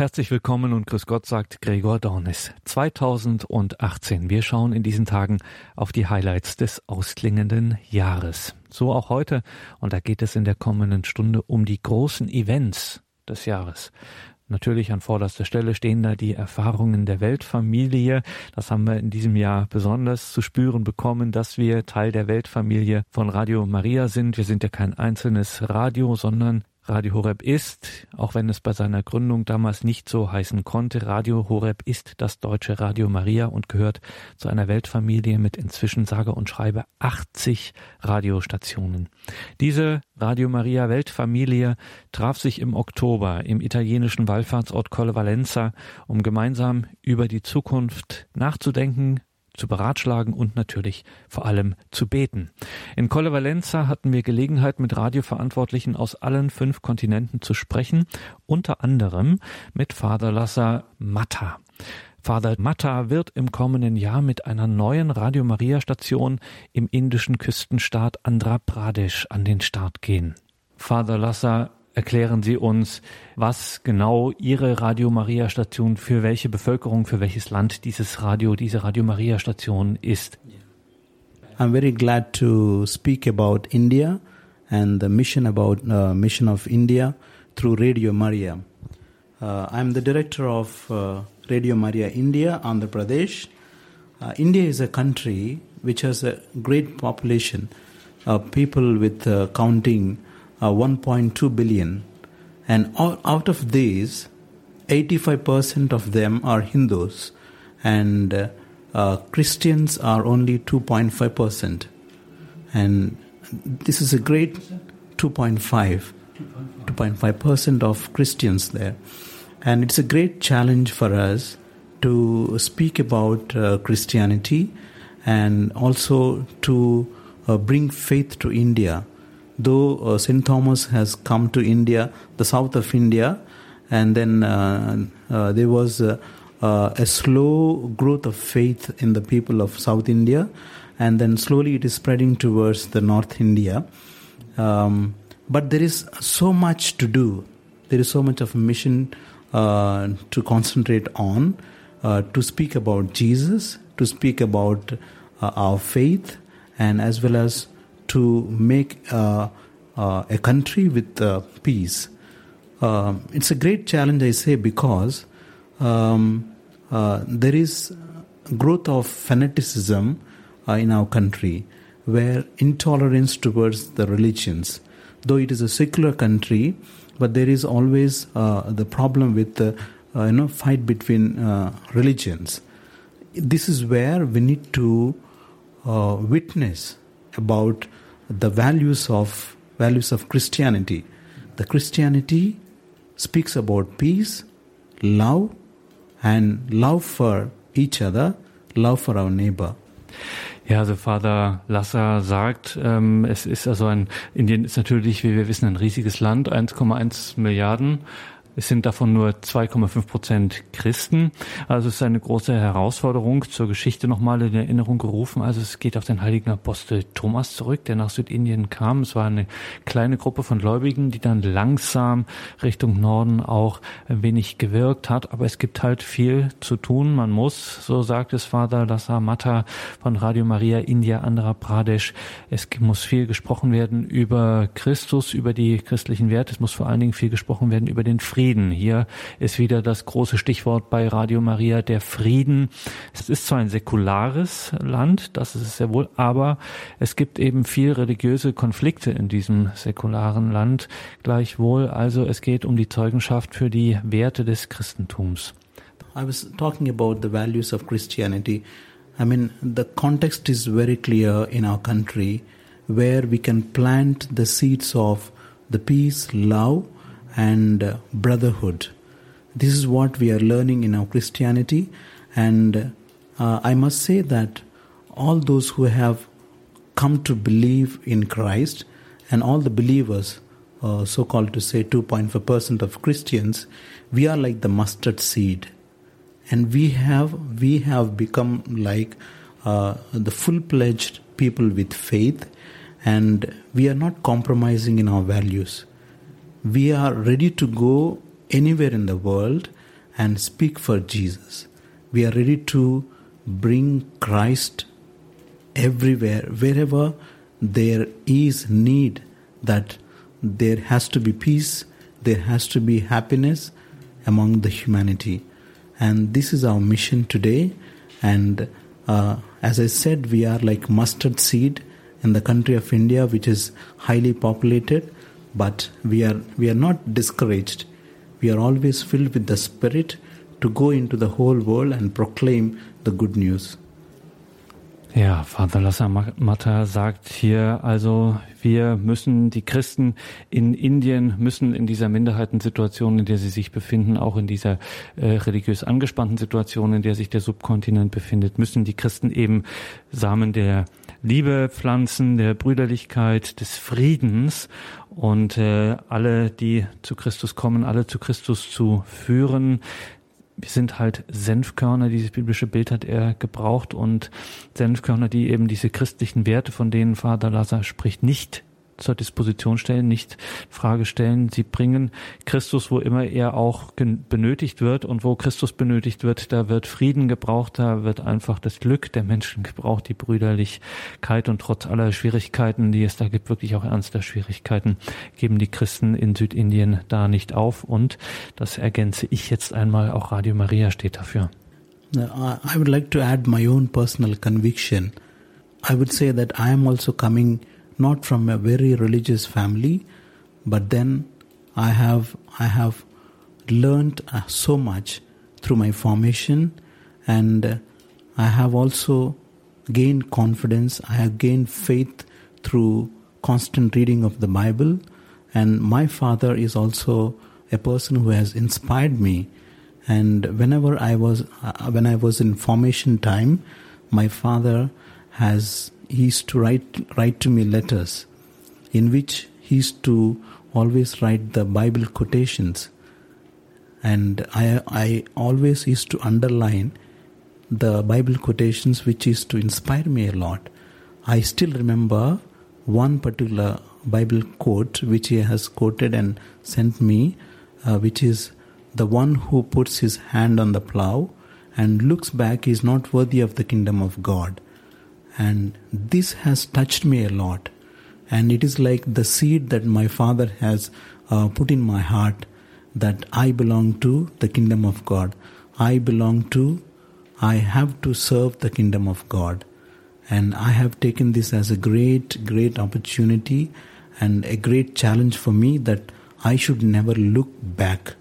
Herzlich willkommen und grüß Gott, sagt Gregor Dornis. 2018. Wir schauen in diesen Tagen auf die Highlights des ausklingenden Jahres. So auch heute. Und da geht es in der kommenden Stunde um die großen Events des Jahres. Natürlich an vorderster Stelle stehen da die Erfahrungen der Weltfamilie. Das haben wir in diesem Jahr besonders zu spüren bekommen, dass wir Teil der Weltfamilie von Radio Maria sind. Wir sind ja kein einzelnes Radio, sondern Radio Horeb ist, auch wenn es bei seiner Gründung damals nicht so heißen konnte, Radio Horeb ist das deutsche Radio Maria und gehört zu einer Weltfamilie mit inzwischen sage und schreibe 80 Radiostationen. Diese Radio Maria Weltfamilie traf sich im Oktober im italienischen Wallfahrtsort Colle Valenza, um gemeinsam über die Zukunft nachzudenken, zu beratschlagen und natürlich vor allem zu beten. In Colle Valenza hatten wir Gelegenheit, mit Radioverantwortlichen aus allen fünf Kontinenten zu sprechen, unter anderem mit Vater Lassa Matta. Vater Matta wird im kommenden Jahr mit einer neuen Radio Maria Station im indischen Küstenstaat Andhra Pradesh an den Start gehen. Vater Lassa erklären Sie uns, was genau Ihre Radio Maria Station für welche Bevölkerung, für welches Land dieses Radio, diese Radio Maria Station ist. I'm very glad to speak about India and the mission about uh, mission of India through Radio Maria. Uh, I'm the director of uh, Radio Maria India, Andhra Pradesh. Uh, India is a country which has a great population, of people with uh, counting uh, 1.2 billion, and out of these, 85% of them are Hindus, and uh, uh, Christians are only 2.5%. And this is a great 2.5, 2.5% of Christians there. And it's a great challenge for us to speak about uh, Christianity and also to uh, bring faith to India though uh, St. Thomas has come to India, the south of India, and then uh, uh, there was a, slow growth of faith in the people of South India, and then slowly it is spreading towards the North India. Um, but there is so much to do. There is so much of a mission uh, to concentrate on, uh, to speak about Jesus, to speak about uh, our faith, and as well as to make uh, uh, a country with uh, peace. It's a great challenge, I say, because um, uh, there is growth of fanaticism uh, in our country, where intolerance towards the religions, though it is a secular country, but there is always uh, the problem with the you know fight between religions. This is where we need to witness about the values of values of Christianity. The Christianity speaks about peace, love, and love for each other, love for our neighbor. Ja, also Vater Lasser sagt, ähm, es ist also ein, Indien ist natürlich, wie wir wissen, ein riesiges Land, 1,1 Milliarden es sind davon nur 2,5 Prozent Christen. Also es ist eine große Herausforderung. Zur Geschichte nochmal in Erinnerung gerufen. Also es geht auf den heiligen Apostel Thomas zurück, der nach Südindien kam. Es war eine kleine Gruppe von Gläubigen, die dann langsam Richtung Norden auch ein wenig gewirkt hat. Aber es gibt halt viel zu tun. Man muss, so sagt es Vater Lassa Matta von Radio Maria India Andhra Pradesh, es muss viel gesprochen werden über Christus, über die christlichen Werte. Es muss vor allen Dingen viel gesprochen werden über den Frieden Frieden. Hier ist wieder das große Stichwort bei Radio Maria, der Frieden. Es ist zwar ein säkulares Land, das ist es sehr wohl, aber es gibt eben viel religiöse Konflikte in diesem säkularen Land gleichwohl. Also es geht um die Zeugenschaft für die Werte des Christentums. I was talking about the values of Christianity. I mean, the context is very clear in our country where we can plant the seeds of the peace, love, and brotherhood. This is what we are learning in our Christianity, and uh, I must say that all those who have come to believe in Christ and all the believers, uh, so called to say 2.5% of Christians, we are like the mustard seed. And we have we have become like uh, the full pledged people with faith, and we are not compromising in our values we are ready to go anywhere in the world and speak for Jesus. We are ready to bring Christ everywhere, wherever there is need that there has to be peace, there has to be happiness among the humanity. And this is our mission today. And uh, as I said, we are like mustard seed in the country of India, which is highly populated, but we are we are not discouraged. We are always filled with the Spirit to go into the whole world and proclaim the good news. Ja, Vater Lassamata sagt hier also, wir müssen, die Christen in Indien müssen in dieser Minderheitensituation, in der sie sich befinden, auch in dieser äh, religiös angespannten Situation, in der sich der Subkontinent befindet, müssen die Christen eben Samen der Liebe pflanzen, der Brüderlichkeit, des Friedens und äh, alle, die zu Christus kommen, alle zu Christus zu führen, wir sind halt Senfkörner, dieses biblische Bild hat er gebraucht. Und Senfkörner, die eben diese christlichen Werte, von denen Vater Lazar spricht, nicht zur Disposition stellen, nicht Frage stellen. Sie bringen Christus, wo immer er auch benötigt wird und wo Christus benötigt wird, da wird Frieden gebraucht, da wird einfach das Glück der Menschen gebraucht, die Brüderlichkeit und trotz aller Schwierigkeiten, die es da gibt, wirklich auch ernster Schwierigkeiten, geben die Christen in Südindien da nicht auf und das ergänze ich jetzt einmal, auch Radio Maria steht dafür. I would like to add my own personal conviction. I would say that I am also coming not from a very religious family, but then I have I have learned uh, so much through my formation, and uh, I have also gained confidence. I have gained faith through constant reading of the Bible, and my father is also a person who has inspired me. And whenever I was uh, when I was in formation time, my father has he used to write write to me letters in which he used to always write the Bible quotations and I I always used to underline the Bible quotations which is to inspire me a lot. I still remember one particular Bible quote which he has quoted and sent me, uh, which is the one who puts his hand on the plow and looks back is not worthy of the kingdom of God. And this has touched me a lot. And it is like the seed that my father has uh, put in my heart that I belong to the kingdom of God. I belong to, I have to serve the kingdom of God. And I have taken this as a great, great opportunity and a great challenge for me that I should never look back.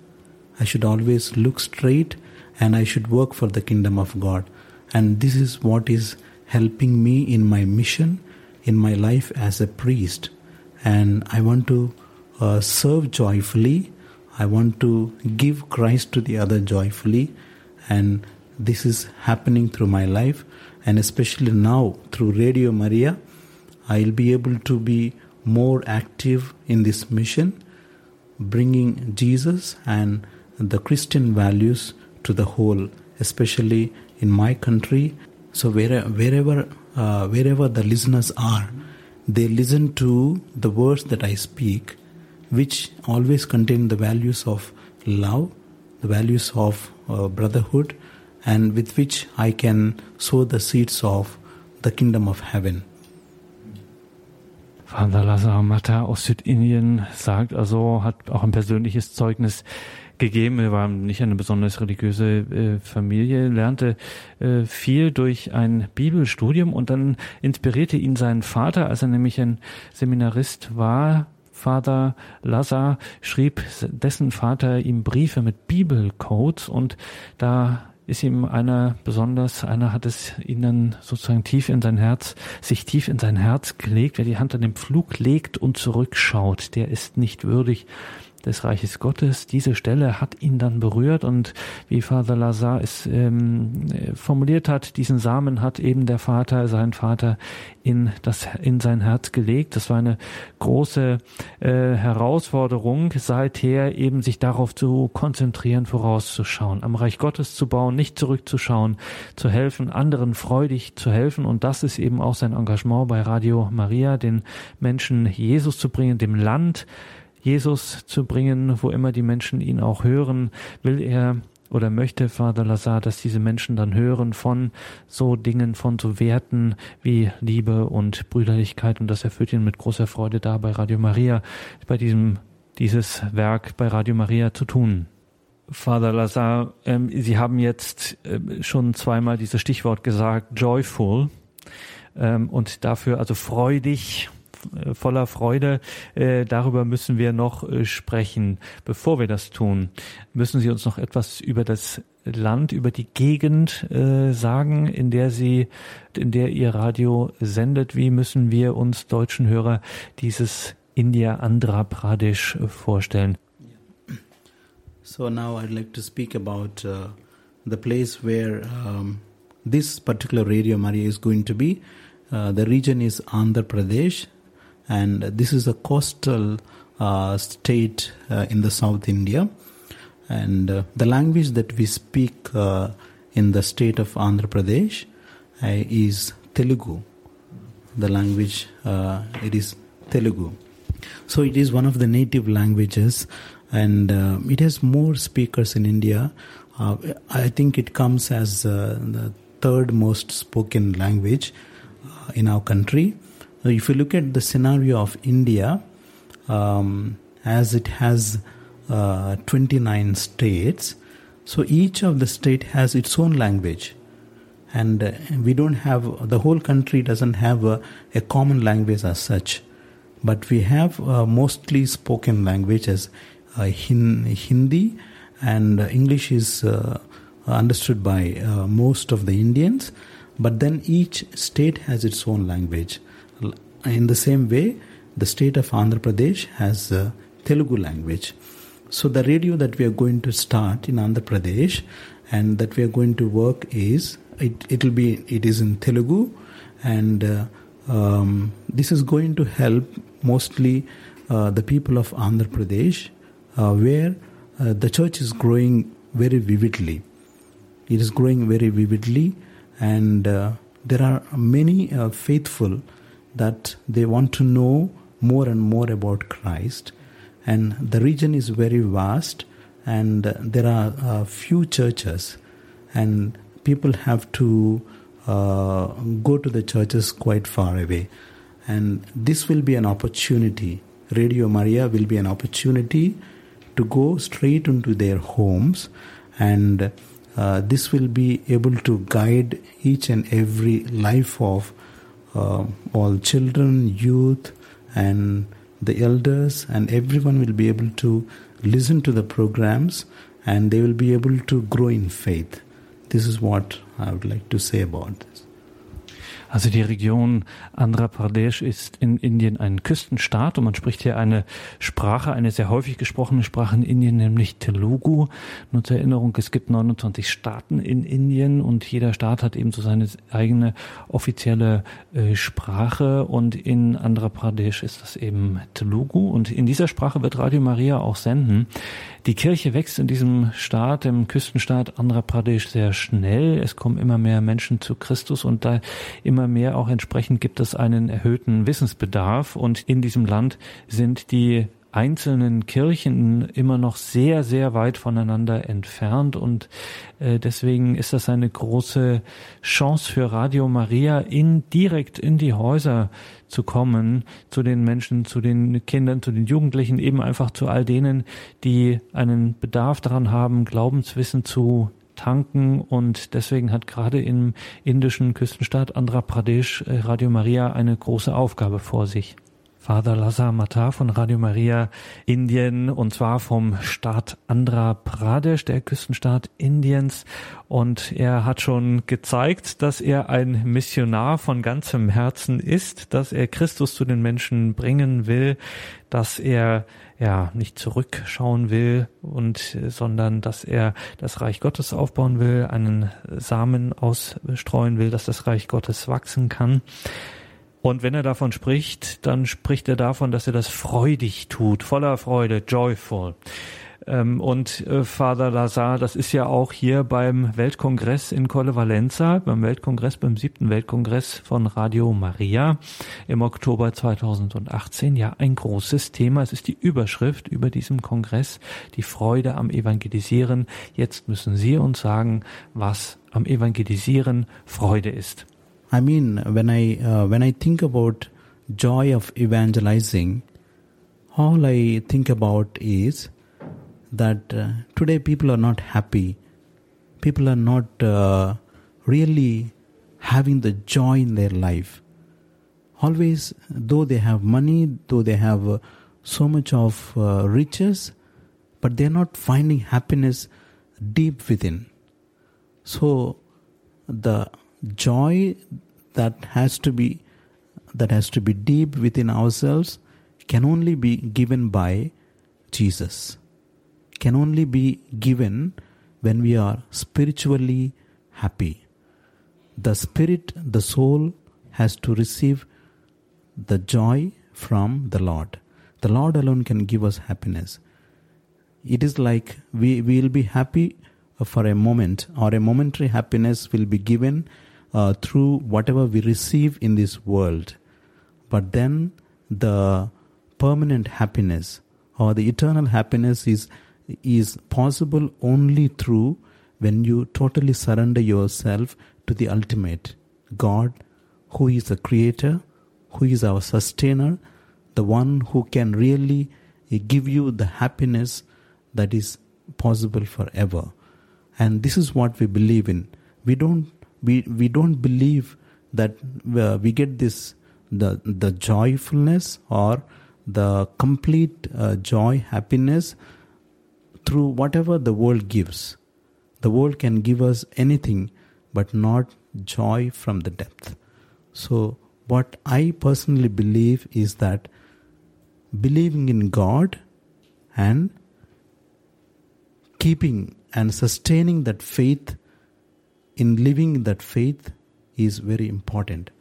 I should always look straight and I should work for the kingdom of God. And this is what is helping me in my mission, in my life as a priest. And I want to uh, serve joyfully. I want to give Christ to the other joyfully. And this is happening through my life. And especially now through Radio Maria, I'll be able to be more active in this mission, bringing Jesus and the Christian values to the whole, especially in my country so where, wherever uh, wherever the listeners are, they listen to the words that I speak, which always contain the values of love, the values of uh, brotherhood, and with which I can sow the seeds of the kingdom of heaven. Vater Lazar aus Südindien sagt also, hat auch ein persönliches Zeugnis gegeben. Er war nicht eine besonders religiöse äh, Familie, lernte äh, viel durch ein Bibelstudium und dann inspirierte ihn sein Vater, als er nämlich ein Seminarist war, Vater Lazar schrieb dessen Vater ihm Briefe mit Bibelcodes und da ist ihm einer besonders, einer hat es ihnen sozusagen tief in sein Herz, sich tief in sein Herz gelegt. Wer die Hand an den Pflug legt und zurückschaut, der ist nicht würdig, des Reiches Gottes. Diese Stelle hat ihn dann berührt und wie Vater Lazar es ähm, formuliert hat, diesen Samen hat eben der Vater, sein Vater in das in sein Herz gelegt. Das war eine große äh, Herausforderung, seither eben sich darauf zu konzentrieren, vorauszuschauen, am Reich Gottes zu bauen, nicht zurückzuschauen, zu helfen, anderen freudig zu helfen und das ist eben auch sein Engagement bei Radio Maria, den Menschen Jesus zu bringen, dem Land Jesus zu bringen, wo immer die Menschen ihn auch hören, will er oder möchte Vater Lazar, dass diese Menschen dann hören von so Dingen, von so Werten wie Liebe und Brüderlichkeit und das erfüllt ihn mit großer Freude da bei Radio Maria, bei diesem, dieses Werk bei Radio Maria zu tun. Father Lazar, ähm, Sie haben jetzt äh, schon zweimal dieses Stichwort gesagt, joyful, ähm, und dafür also freudig, voller Freude. Äh, darüber müssen wir noch äh, sprechen. Bevor wir das tun, müssen Sie uns noch etwas über das Land, über die Gegend äh, sagen, in der Sie, in der Ihr Radio sendet. Wie müssen wir uns deutschen Hörer dieses India Andhra Pradesh vorstellen? So now I'd like to speak about uh, the place where um, this particular Radio Maria is going to be. Uh, the region is Andhra Pradesh, and this is a coastal uh, state uh, in the South India. And uh, the language that we speak uh, in the state of Andhra Pradesh uh, is Telugu. The language it is Telugu. So it is one of the native languages, and it has more speakers in India. I think it comes as the third most spoken language in our country if you look at the scenario of India, um, as it has uh, 29 states, so each of the state has its own language. And uh, we don't have, the whole country doesn't have a, a common language as such. But we have uh, mostly spoken languages, uh, Hindi and English is uh, understood by uh, most of the Indians. But then each state has its own language. In the same way, the state of Andhra Pradesh has a Telugu language. So the radio that we are going to start in Andhra Pradesh and that we are going to work is it will be it is in Telugu and uh, um, this is going to help mostly uh, the people of Andhra Pradesh uh, where uh, the church is growing very vividly. It is growing very vividly and uh, there are many uh, faithful that they want to know more and more about Christ. And the region is very vast, and there are a few churches, and people have to uh, go to the churches quite far away. And this will be an opportunity. Radio Maria will be an opportunity to go straight into their homes, and uh, this will be able to guide each and every life of uh, Um, all children, youth, and the elders, and everyone will be able to listen to the programs and they will be able to grow in faith. This is what I would like to say about this. Also die Region Andhra Pradesh ist in Indien ein Küstenstaat und man spricht hier eine Sprache, eine sehr häufig gesprochene Sprache in Indien, nämlich Telugu. Nur zur Erinnerung, es gibt 29 Staaten in Indien und jeder Staat hat eben so seine eigene offizielle äh, Sprache und in Andhra Pradesh ist das eben Telugu und in dieser Sprache wird Radio Maria auch senden. Die Kirche wächst in diesem Staat, im Küstenstaat Andhra Pradesh sehr schnell. Es kommen immer mehr Menschen zu Christus und da immer mehr auch entsprechend gibt es einen erhöhten Wissensbedarf und in diesem Land sind die einzelnen Kirchen immer noch sehr, sehr weit voneinander entfernt und äh, deswegen ist das eine große Chance für Radio Maria, in direkt in die Häuser zu kommen, zu den Menschen, zu den Kindern, zu den Jugendlichen, eben einfach zu all denen, die einen Bedarf daran haben, Glaubenswissen zu tanken und deswegen hat gerade im indischen Küstenstaat Andhra Pradesh äh, Radio Maria eine große Aufgabe vor sich. Father Lazar Matar von Radio Maria Indien und zwar vom Staat Andhra Pradesh, der Küstenstaat Indiens. Und er hat schon gezeigt, dass er ein Missionar von ganzem Herzen ist, dass er Christus zu den Menschen bringen will, dass er ja nicht zurückschauen will und sondern dass er das Reich Gottes aufbauen will, einen Samen ausstreuen will, dass das Reich Gottes wachsen kann. Und wenn er davon spricht, dann spricht er davon, dass er das freudig tut, voller Freude, joyful. Ähm, und äh, Father Lazar, das ist ja auch hier beim Weltkongress in Colle Valenza, beim Weltkongress, beim siebten Weltkongress von Radio Maria im Oktober 2018 ja ein großes Thema. Es ist die Überschrift über diesem Kongress, die Freude am Evangelisieren. Jetzt müssen Sie uns sagen, was am Evangelisieren Freude ist. I mean, when I uh, when I think about joy of evangelizing, all I think about is that uh, today people are not happy. People are not uh, really having the joy in their life. Always, though they have money, though they have uh, so much of uh, riches, but they're not finding happiness deep within. So, the joy that has to be that has to be deep within ourselves can only be given by Jesus can only be given when we are spiritually happy. The spirit, the soul has to receive the joy from the Lord. The Lord alone can give us happiness. It is like we will be happy for a moment, or a momentary happiness will be given uh, through whatever we receive in this world. But then the permanent happiness or the eternal happiness is is possible only through when you totally surrender yourself to the ultimate God, who is the creator, who is our sustainer, the one who can really give you the happiness that is possible forever. And this is what we believe in. We don't we, we don't believe that uh, we get this the the joyfulness or the complete uh, joy happiness through whatever the world gives. The world can give us anything, but not joy from the depth. So, what I personally believe is that believing in God and keeping and sustaining that faith in living that faith is very important.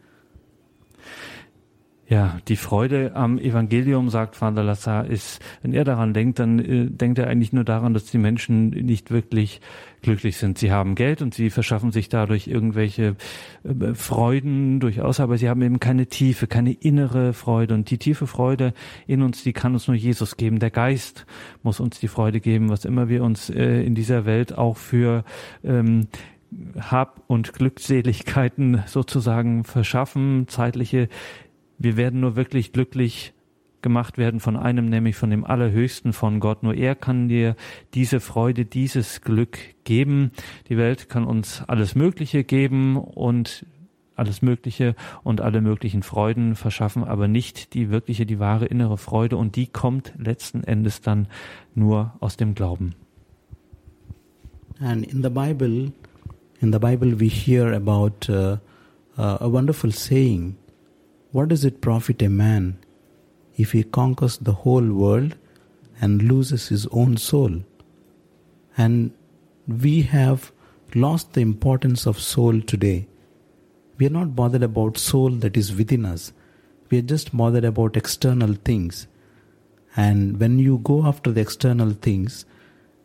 Ja, die Freude am Evangelium, sagt Vater Lassar, ist, wenn er daran denkt, dann äh, denkt er eigentlich nur daran, dass die Menschen nicht wirklich glücklich sind. Sie haben Geld und sie verschaffen sich dadurch irgendwelche äh, Freuden durchaus, aber sie haben eben keine Tiefe, keine innere Freude. Und die tiefe Freude in uns, die kann uns nur Jesus geben. Der Geist muss uns die Freude geben, was immer wir uns äh, in dieser Welt auch für ähm, Hab- und Glückseligkeiten sozusagen verschaffen, zeitliche wir werden nur wirklich glücklich gemacht werden von einem, nämlich von dem Allerhöchsten, von Gott. Nur er kann dir diese Freude, dieses Glück geben. Die Welt kann uns alles Mögliche geben und alles Mögliche und alle möglichen Freuden verschaffen, aber nicht die wirkliche, die wahre innere Freude und die kommt letzten Endes dann nur aus dem Glauben. And in the Bible, in the Bible we hear about uh, uh, a wonderful saying What does it profit a man if he conquers the whole world and loses his own soul? And we have lost the importance of soul today. We are not bothered about soul that is within us. We are just bothered about external things. And when you go after the external things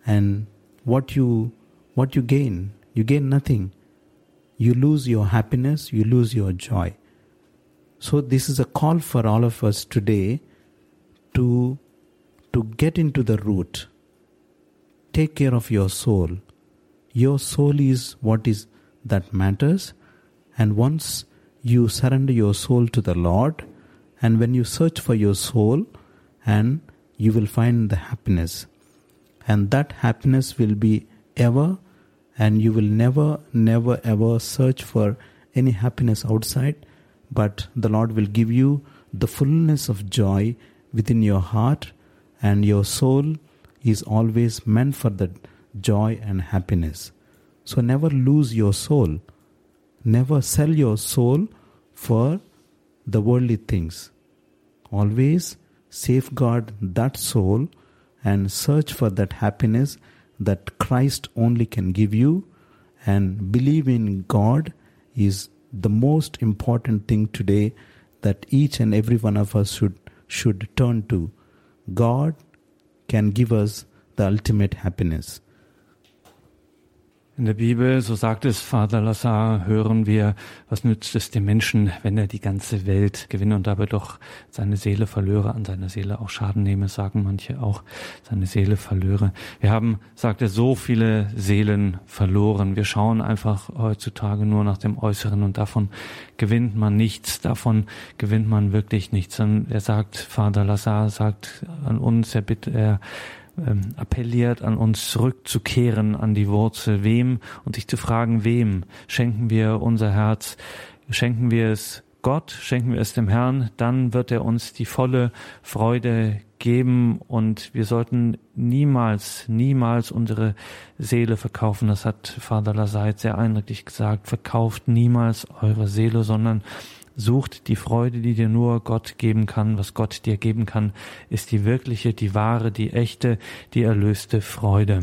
and what you what you gain, you gain nothing. You lose your happiness, you lose your joy. So this is a call for all of us today to to get into the root. Take care of your soul. Your soul is what is that matters and once you surrender your soul to the Lord and when you search for your soul and you will find the happiness and that happiness will be ever and you will never never ever search for any happiness outside but the Lord will give you the fullness of joy within your heart, and your soul is always meant for that joy and happiness. So never lose your soul. Never sell your soul for the worldly things. Always safeguard that soul and search for that happiness that Christ only can give you and believe in God is the most important thing today that each and every one of us should should turn to. God can give us the ultimate happiness. In der Bibel, so sagt es Vater Lazar, hören wir, was nützt es dem Menschen, wenn er die ganze Welt gewinne und dabei doch seine Seele verlöre, an seiner Seele auch Schaden nehme, sagen manche auch, seine Seele verlöre. Wir haben, sagt er, so viele Seelen verloren. Wir schauen einfach heutzutage nur nach dem Äußeren und davon gewinnt man nichts, davon gewinnt man wirklich nichts. Und er sagt, Vater Lazar sagt an uns, er bittet, er ähm, appelliert an uns zurückzukehren an die Wurzel, wem? Und sich zu fragen, wem schenken wir unser Herz, schenken wir es Gott, schenken wir es dem Herrn, dann wird er uns die volle Freude geben und wir sollten niemals, niemals unsere Seele verkaufen. Das hat Vater Laseit sehr eindrücklich gesagt. Verkauft niemals eure Seele, sondern sucht die Freude, die dir nur Gott geben kann. Was Gott dir geben kann, ist die wirkliche, die wahre, die echte, die erlöste Freude.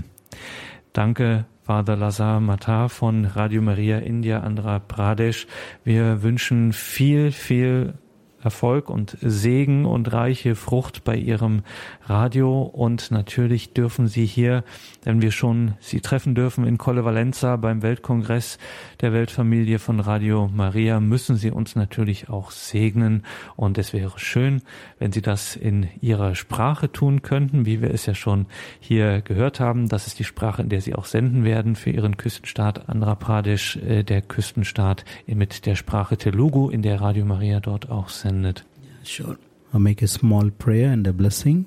Danke, Vater Lazar Matar von Radio Maria India Andhra Pradesh. Wir wünschen viel, viel Erfolg und Segen und reiche Frucht bei Ihrem Radio. Und natürlich dürfen Sie hier, wenn wir schon Sie treffen dürfen in Colle Valenza beim Weltkongress der Weltfamilie von Radio Maria, müssen Sie uns natürlich auch segnen. Und es wäre schön, wenn Sie das in Ihrer Sprache tun könnten, wie wir es ja schon hier gehört haben. Das ist die Sprache, in der Sie auch senden werden für Ihren Küstenstaat Andhra Pradesh, äh, der Küstenstaat mit der Sprache Telugu, in der Radio Maria dort auch sendet. Yeah, sure. I'll make a small prayer and a blessing.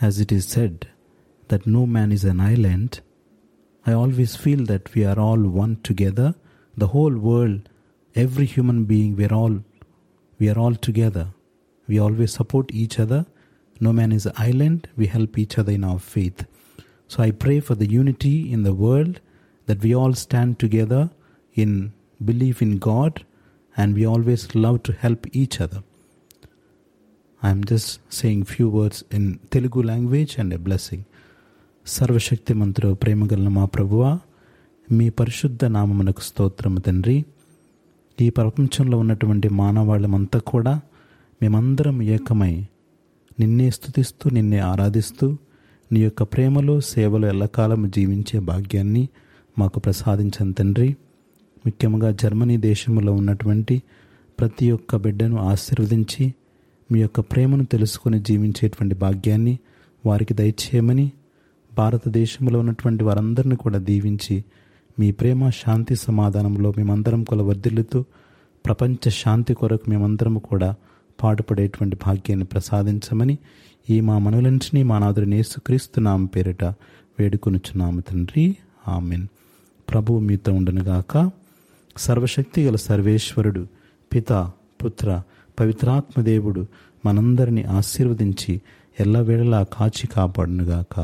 As it is said that no man is an island, I always feel that we are all one together. The whole world, every human being, we're all we are all together. We always support each other. No man is an island. We help each other in our faith. So I pray for the unity in the world that we all stand together in belief in God and we always love to help each other. I'm just saying few words in Telugu language and a blessing. సర్వశక్తి మంత్రు ప్రేమగల మా ప్రభువ మీ పరిశుద్ధ నామమునకు స్తోత్రము తండ్రి ఈ ప్రపంచంలో ఉన్నటువంటి మానవాళమంతా కూడా మేమందరం ఏకమై నిన్నే స్థుతిస్తూ నిన్నే ఆరాధిస్తూ నీ యొక్క ప్రేమలో సేవలో ఎల్లకాలం జీవించే భాగ్యాన్ని మాకు ప్రసాదించను తండ్రి ముఖ్యంగా జర్మనీ దేశంలో ఉన్నటువంటి ప్రతి ఒక్క బిడ్డను ఆశీర్వదించి మీ యొక్క ప్రేమను తెలుసుకొని జీవించేటువంటి భాగ్యాన్ని వారికి దయచేయమని భారతదేశంలో ఉన్నటువంటి వారందరిని కూడా దీవించి మీ ప్రేమ శాంతి సమాధానంలో మేమందరం కొల వర్ధిల్లుతూ ప్రపంచ శాంతి కొరకు మేమందరం కూడా పాటుపడేటువంటి భాగ్యాన్ని ప్రసాదించమని ఈ మా మనులంటిని మా నాదుని యేసుక్రీస్తు నామ పేరిట వేడుకొనుచున్నాము తండ్రి. ఆమెన్. ప్రభువు మీతో ఉండనుగాక. సర్వశక్తి గల సర్వేశ్వరుడు పిత పుత్ర పవిత్రాత్మదేవుడు మనందరిని ఆశీర్వదించి ఎల్లవేళలా కాచి కాపాడునుగాక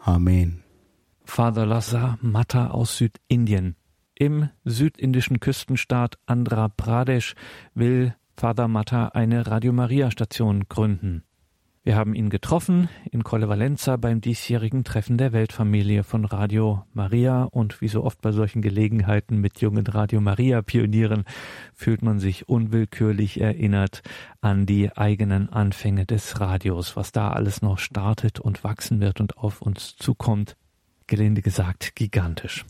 amen Father Lazar Matta aus Südindien. Im südindischen Küstenstaat Andhra Pradesh will Father Matta eine Radio Maria Station gründen. Wir haben ihn getroffen in Colle Valenza beim diesjährigen Treffen der Weltfamilie von Radio Maria und wie so oft bei solchen Gelegenheiten mit jungen Radio Maria Pionieren fühlt man sich unwillkürlich erinnert an die eigenen Anfänge des Radios, was da alles noch startet und wachsen wird und auf uns zukommt. Gelinde gesagt, gigantisch.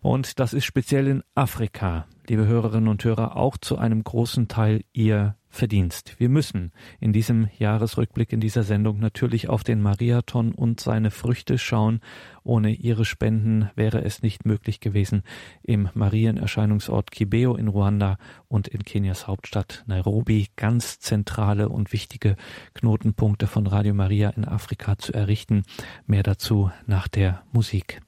Und das ist speziell in Afrika, liebe Hörerinnen und Hörer, auch zu einem großen Teil Ihr Verdienst. Wir müssen in diesem Jahresrückblick in dieser Sendung natürlich auf den Mariathon und seine Früchte schauen. Ohne Ihre Spenden wäre es nicht möglich gewesen, im Marienerscheinungsort Kibeo in Ruanda und in Kenias Hauptstadt Nairobi ganz zentrale und wichtige Knotenpunkte von Radio Maria in Afrika zu errichten. Mehr dazu nach der Musik.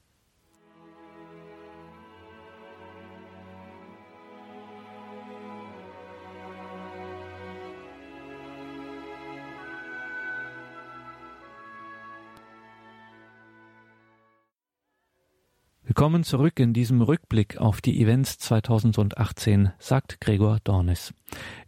Willkommen zurück in diesem Rückblick auf die Events 2018, sagt Gregor Dornis.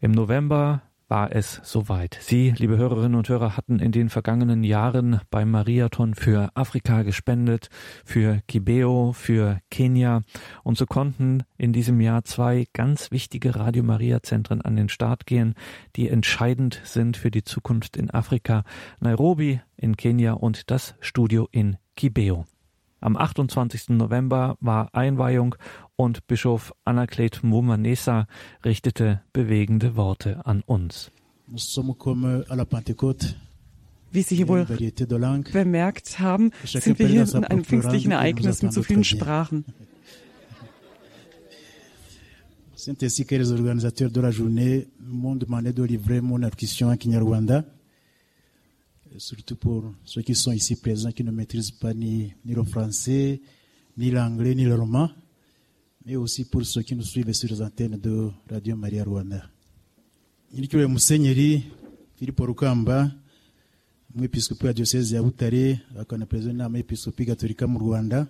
Im November war es soweit. Sie, liebe Hörerinnen und Hörer, hatten in den vergangenen Jahren beim Mariathon für Afrika gespendet, für Kibeo, für Kenia und so konnten in diesem Jahr zwei ganz wichtige Radio Maria Zentren an den Start gehen, die entscheidend sind für die Zukunft in Afrika. Nairobi in Kenia und das Studio in Kibeo. Am 28. November war Einweihung und Bischof Anaklet Mumanesa richtete bewegende Worte an uns. Wie Sie hier wohl bemerkt haben, sind wir hier in einem pfingstlichen Ereignis mit so vielen Sprachen. Saint-Ainsi que les organisateurs de la journée m'ont demandé de livrer mon allocution en Kinyarwanda, surtout pour ceux qui sont ici présents qui ne maîtrisent pas ni, ni le français, ni l'anglais, ni le roman mais aussi pour ceux qui nous suivent sur les antennes de Radio Maria Rwanda. nyiricyubahiro musenyeri filipo rukamba umwepiskopi wa diyoseze ya butare akana perezida w'inama y'episkopi gatolika mu rwanda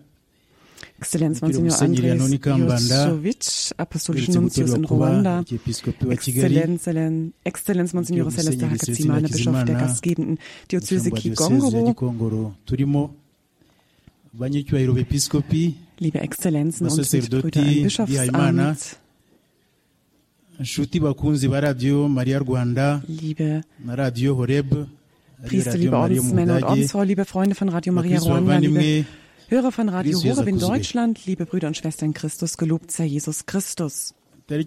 Exzellenz Monsignor Andres Josovic, Apostolische Nuntius in Ruanda, Exzellenz, Exzellenz Monsignor Celeste Hakazimana, Bischof der gastgebenden Diözese Kigongoro, liebe Exzellenzen und Mitbrüder im Bischofsamt, nshuti bakunzi ba radiyo mariya rwanda liebe na radiyo horeb Priester, liebe Ordensmänner und Ordensfrau, liebe Freunde von Radio Maria Rwanda, liebe Hörer von Radio Horeb in Deutschland, liebe Brüder und Schwestern Christus, gelobt sei Jesus Christus. Es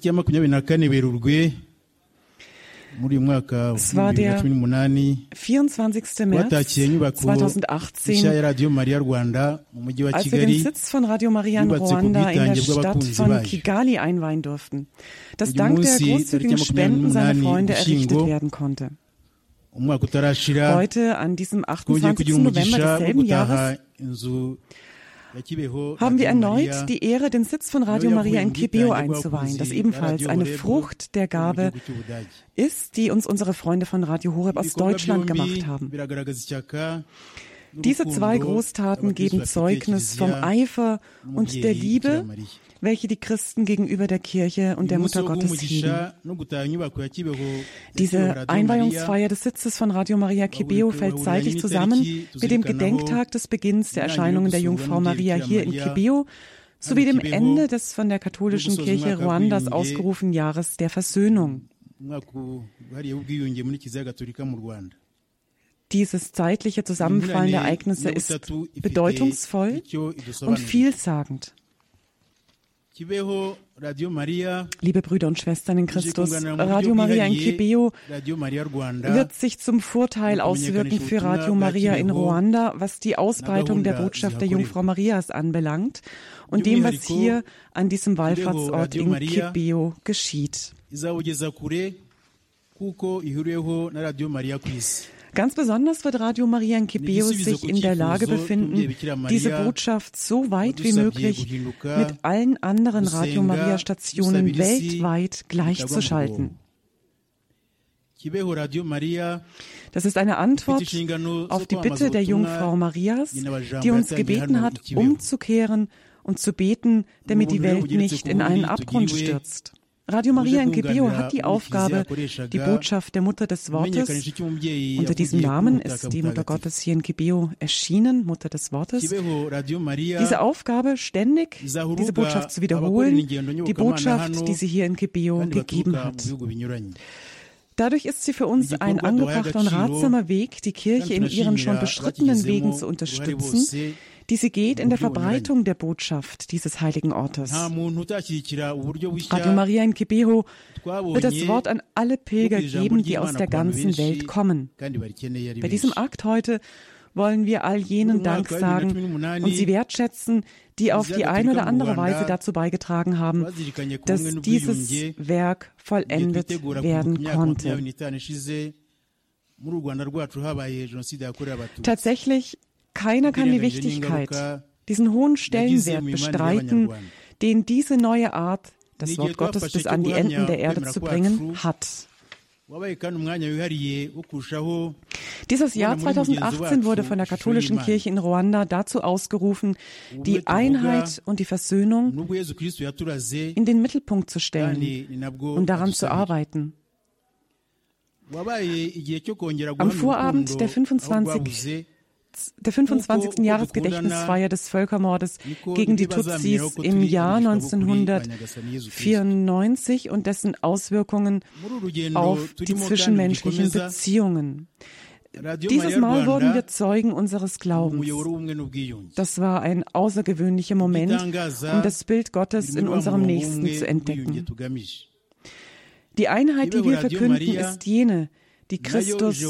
war der cumi n'umunani 24. März twatakiye inyubako nshya 2018, ya radiyo mariya rwanda mu mujyi wa als wir den Sitz von Radio Maria in Ruanda in der Stadt von. Kigali einweihen durften, das dank der großzügigen Spenden seiner 28 Freunde errichtet werden konnte. Heute, an diesem twongeye 28. kugira November desselben Jahres, haben wir erneut die Ehre, den Sitz von Radio Maria in Kibeo einzuweihen, das ebenfalls eine Frucht der Gabe ist, die uns unsere Freunde von Radio Horeb aus Deutschland gemacht haben. Diese zwei Großtaten geben Zeugnis vom Eifer und der Liebe. Welche die Christen gegenüber der Kirche und der Mutter Gottes hegen. Diese Einweihungsfeier des Sitzes von Radio Maria Kibeo fällt zeitlich zusammen mit dem Gedenktag des Beginns der Erscheinungen der Jungfrau Maria hier in Kibeo sowie dem Ende des von der katholischen Kirche Ruandas ausgerufenen Jahres der Versöhnung. Dieses zeitliche Zusammenfallen der Ereignisse ist bedeutungsvoll und vielsagend. Liebe Brüder und Schwestern in Christus, Radio Maria in Kibeo wird sich zum Vorteil auswirken für Radio Maria in Ruanda, was die Ausbreitung der Botschaft der Jungfrau Marias anbelangt und dem, was hier an diesem Wallfahrtsort in Kibeo geschieht. Ganz besonders wird Radio Maria in Kibeo sich in der Lage befinden, diese Botschaft so weit wie möglich mit allen anderen Radio Maria Stationen weltweit gleichzuschalten. Das ist eine Antwort auf die Bitte der Jungfrau Marias, die uns gebeten hat, umzukehren und zu beten, damit die Welt nicht in einen Abgrund stürzt. Radio Maria in Kibeo hat die Aufgabe, die Botschaft der Mutter des Wortes, unter diesem Namen ist die Mutter Gottes hier in Kibeo erschienen, Mutter des Wortes, diese Aufgabe ständig, diese Botschaft zu wiederholen, die Botschaft, die sie hier in kandi gegeben hat. Dadurch ist sie für uns ein angebrachter und ratsamer Weg, die Kirche in ihren schon beschrittenen Wegen zu unterstützen, die sie geht in der Verbreitung der Botschaft dieses heiligen Ortes. Radio Maria in Kibeo wird das Wort an alle Pilger geben, die aus der ganzen Welt kommen. Bei diesem. Akt heute wollen wir all jenen Dank sagen 2018 und sie wertschätzen, die auf die eine oder andere Weise dazu beigetragen haben, dass dieses Werk vollendet werden konnte. Tatsächlich, keiner kann die Wichtigkeit, diesen hohen Stellenwert bestreiten, den diese neue Art, das Wort Gottes bis an die Enden der Erde zu bringen, hat. Dieses Jahr 2018 wurde von der katholischen Kirche in Ruanda dazu ausgerufen, die Einheit und die Versöhnung yaturaze in den Mittelpunkt zu stellen und daran zu adusabira. arbeiten. Am Vorabend der 25 der 25. Jahresgedächtnisfeier des Völkermordes gegen die Tutsis im Jahr 1994 und dessen Auswirkungen auf die zwischenmenschlichen Beziehungen. Dieses Mal wurden wir Zeugen unseres Glaubens. Das war ein außergewöhnlicher Moment, um das Bild Gottes in unserem Nächsten zu entdecken. Die Einheit, die wir verkünden, ist jene, die Christus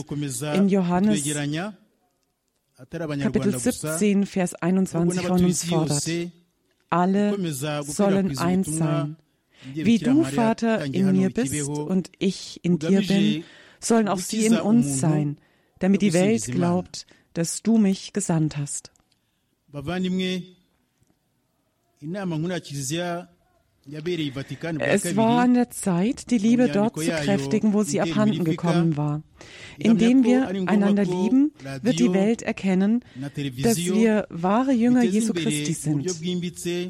in Johannes Kapitel 17, Vers 21 von uns fordert. Alle sollen eins sein. Wie du, Vater, in mir bist und ich in dir bin, sollen auch sie in uns sein, damit die Welt glaubt, dass du mich gesandt hast. Es war an der Zeit, die Liebe dort zu kräftigen, wo sie abhanden gekommen war. Indem wir einander lieben, wird die Welt erkennen, dass wir wahre Jünger Jesu Christi sind.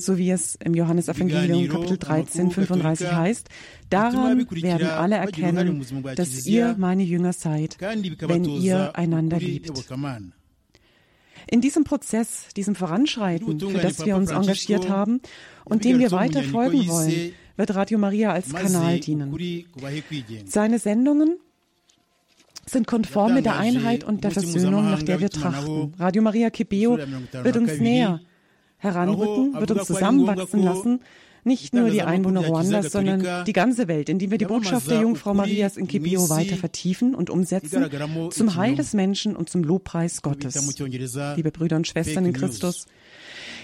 So wie es im Johannesevangelium Kapitel 13, 35 heißt, daran werden alle erkennen, dass ihr meine Jünger seid, wenn ihr einander liebt. In diesem Prozess, diesem Voranschreiten, für das wir uns engagiert haben und dem wir weiter folgen wollen, wird Radio Maria als Kanal dienen. Seine Sendungen sind konform mit der Einheit und der Versöhnung, nach der wir trachten. Radio Maria Kibeo wird uns näher heranrücken, wird uns zusammenwachsen lassen nicht nur die Einwohner Ruandas, sondern die ganze Welt, indem wir die Botschaft der Jungfrau Marias in Kibio weiter vertiefen und umsetzen zum Heil des Menschen und zum Lobpreis Gottes. Liebe Brüder und Schwestern in Christus,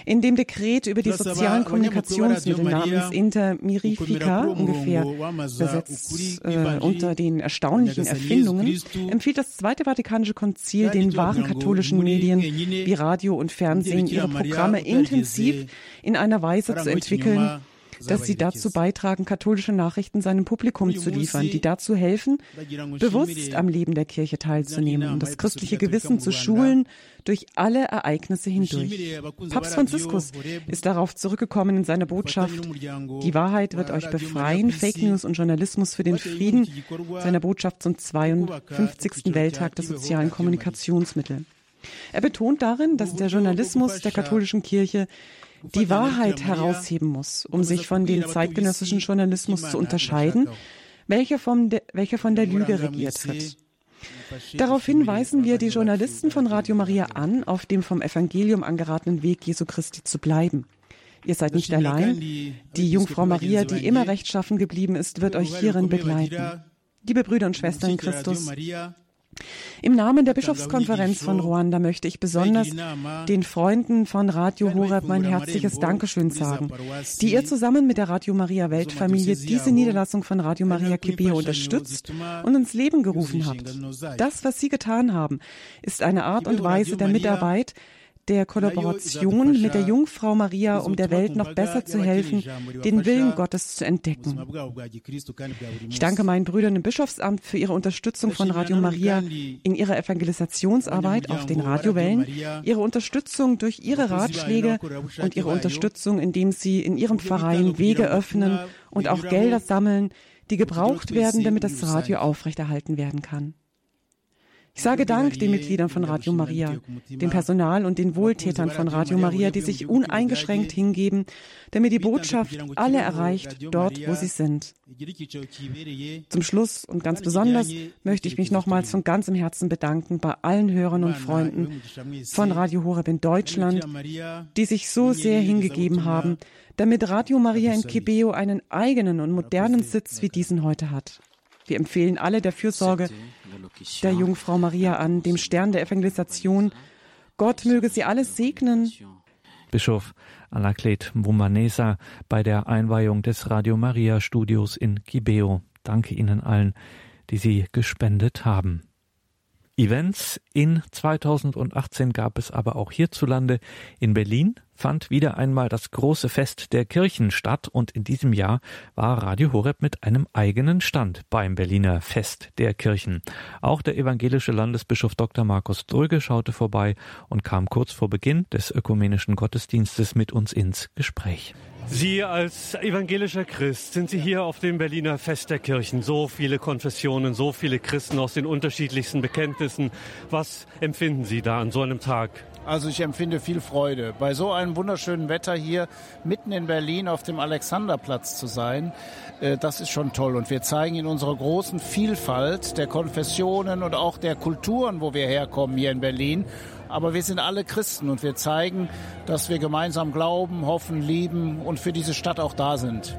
in dem Dekret über die sozialen Kommunikationsmittel namens Intermirifica, ungefähr übersetzt äh, unter den erstaunlichen Erfindungen, empfiehlt das Zweite Vatikanische Konzil den wahren katholischen Medien wie Radio und Fernsehen ihre Programme intensiv in einer Weise zu entwickeln, dass sie dazu beitragen, katholische Nachrichten seinem Publikum zu liefern, die dazu helfen, bewusst am Leben der Kirche teilzunehmen und das christliche Gewissen zu schulen durch alle Ereignisse hindurch. Papst Franziskus ist darauf zurückgekommen in seiner Botschaft, die Wahrheit wird euch befreien, Fake News und Journalismus für den Frieden, seiner Botschaft zum 52. Welttag der sozialen Kommunikationsmittel. Er betont darin, dass der Journalismus der katholischen Kirche die Wahrheit herausheben muss, um sich von dem zeitgenössischen Journalismus zu unterscheiden, welcher von, de, welcher von der Lüge regiert wird. Daraufhin weisen wir die Journalisten von Radio Maria an, auf dem vom Evangelium angeratenen Weg Jesu Christi zu bleiben. Ihr seid nicht allein. Die Jungfrau Maria, die immer rechtschaffen geblieben ist, wird euch hierin begleiten. Liebe Brüder und Schwestern in Christus, im Namen der Bischofskonferenz von Ruanda möchte ich besonders den Freunden von Radio Horeb mein herzliches Dankeschön sagen, die ihr zusammen mit der Radio Maria Weltfamilie diese Niederlassung von Radio Maria Kibir unterstützt und ins Leben gerufen habt. Das, was sie getan haben, ist eine Art und Weise der Mitarbeit, der Kollaboration mit der Jungfrau Maria, um der Welt noch besser zu helfen, den Willen Gottes zu entdecken. Ich danke meinen Brüdern im Bischofsamt für ihre Unterstützung von Radio Maria in ihrer Evangelisationsarbeit auf den Radiowellen, ihre Unterstützung durch ihre Ratschläge und ihre Unterstützung, indem sie in ihrem Verein Wege öffnen und auch Gelder sammeln, die gebraucht werden, damit das Radio aufrechterhalten werden kann. Ich sage Dank den Mitgliedern von Radio Maria, dem Personal und den Wohltätern von Radio Maria, die sich uneingeschränkt hingeben, damit die Botschaft alle erreicht, dort, wo sie sind. Zum Schluss und ganz besonders möchte ich mich nochmals von ganzem Herzen bedanken bei allen Hörern und Freunden von Radio Horeb in Deutschland, die sich so sehr hingegeben haben, damit Radio Maria in Kibeo einen eigenen und modernen Sitz wie diesen heute hat. Wir empfehlen alle der Fürsorge der Jungfrau Maria an, dem Stern der Evangelisation. Gott möge sie alles segnen. Bischof Anaklet Mumanesa bei der Einweihung des Radio Maria Studios in Kibeo. Danke Ihnen allen, die Sie gespendet haben. Events in 2018 gab es aber auch hierzulande. In Berlin fand wieder einmal das große Fest der Kirchen statt und in diesem Jahr war Radio Horeb mit einem eigenen Stand beim Berliner Fest der Kirchen. Auch der evangelische Landesbischof Dr. Markus Dröge schaute vorbei und kam kurz vor Beginn des ökumenischen Gottesdienstes mit uns ins Gespräch. Sie als evangelischer Christ sind Sie hier auf dem Berliner Fest der Kirchen. So viele Konfessionen, so viele Christen aus den unterschiedlichsten Bekenntnissen. Was empfinden Sie da an so einem Tag? Also ich empfinde viel Freude. Bei so einem wunderschönen Wetter hier mitten in Berlin auf dem Alexanderplatz zu sein, äh, das ist schon toll. Und wir zeigen in unserer großen Vielfalt der Konfessionen und auch der Kulturen, wo wir herkommen hier in Berlin. Aber wir sind alle Christen und wir zeigen, dass wir gemeinsam glauben, hoffen, lieben und für diese Stadt auch da sind.